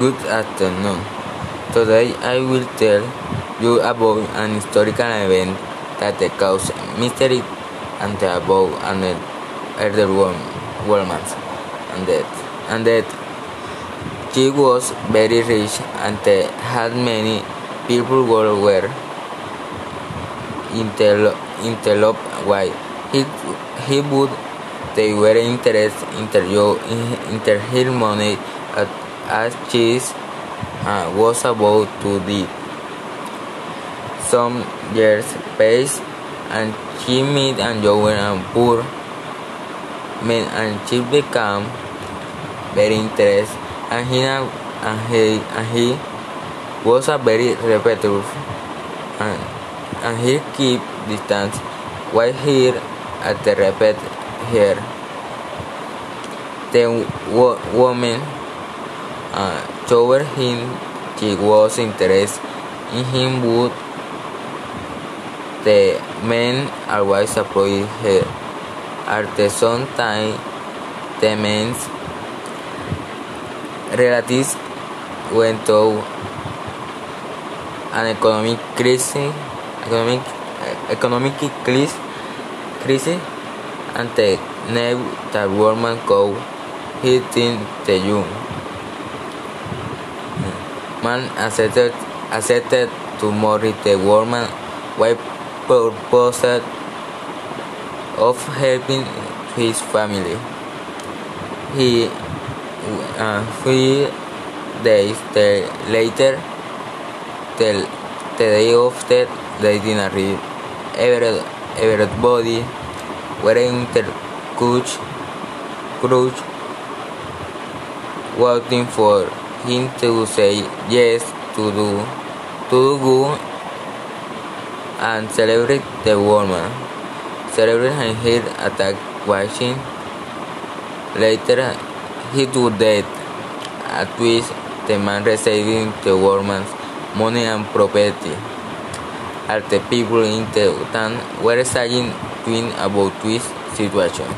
Good afternoon. Today I will tell you about an historical event that caused mystery and about an elder woman and that and that she was very rich and uh, had many people who were interlope why? He, he would they were interested in her money as she uh, was about to die. Some years passed and she met and poor men and she became very interested and he, and he, and he was a very repetitive and, and he keep distance while here at the repeat here the wo woman uh, told him she was interested in him but the men always approached her. At the same time, the men's relatives went through an economic crisis, economic, economic crisis, crisis and the knew that woman could hitting the young man accepted, accepted to marry the woman while purpose of helping his family. He, uh, three days later, the, the day after the dinner, every, everybody wearing their coach, coach, waiting for him to say yes to do, to do and celebrate the woman. Celebrate and head attack watching. Later, he do dead. At least the man receiving the woman's money and property. As the people in the town were saying about this situation.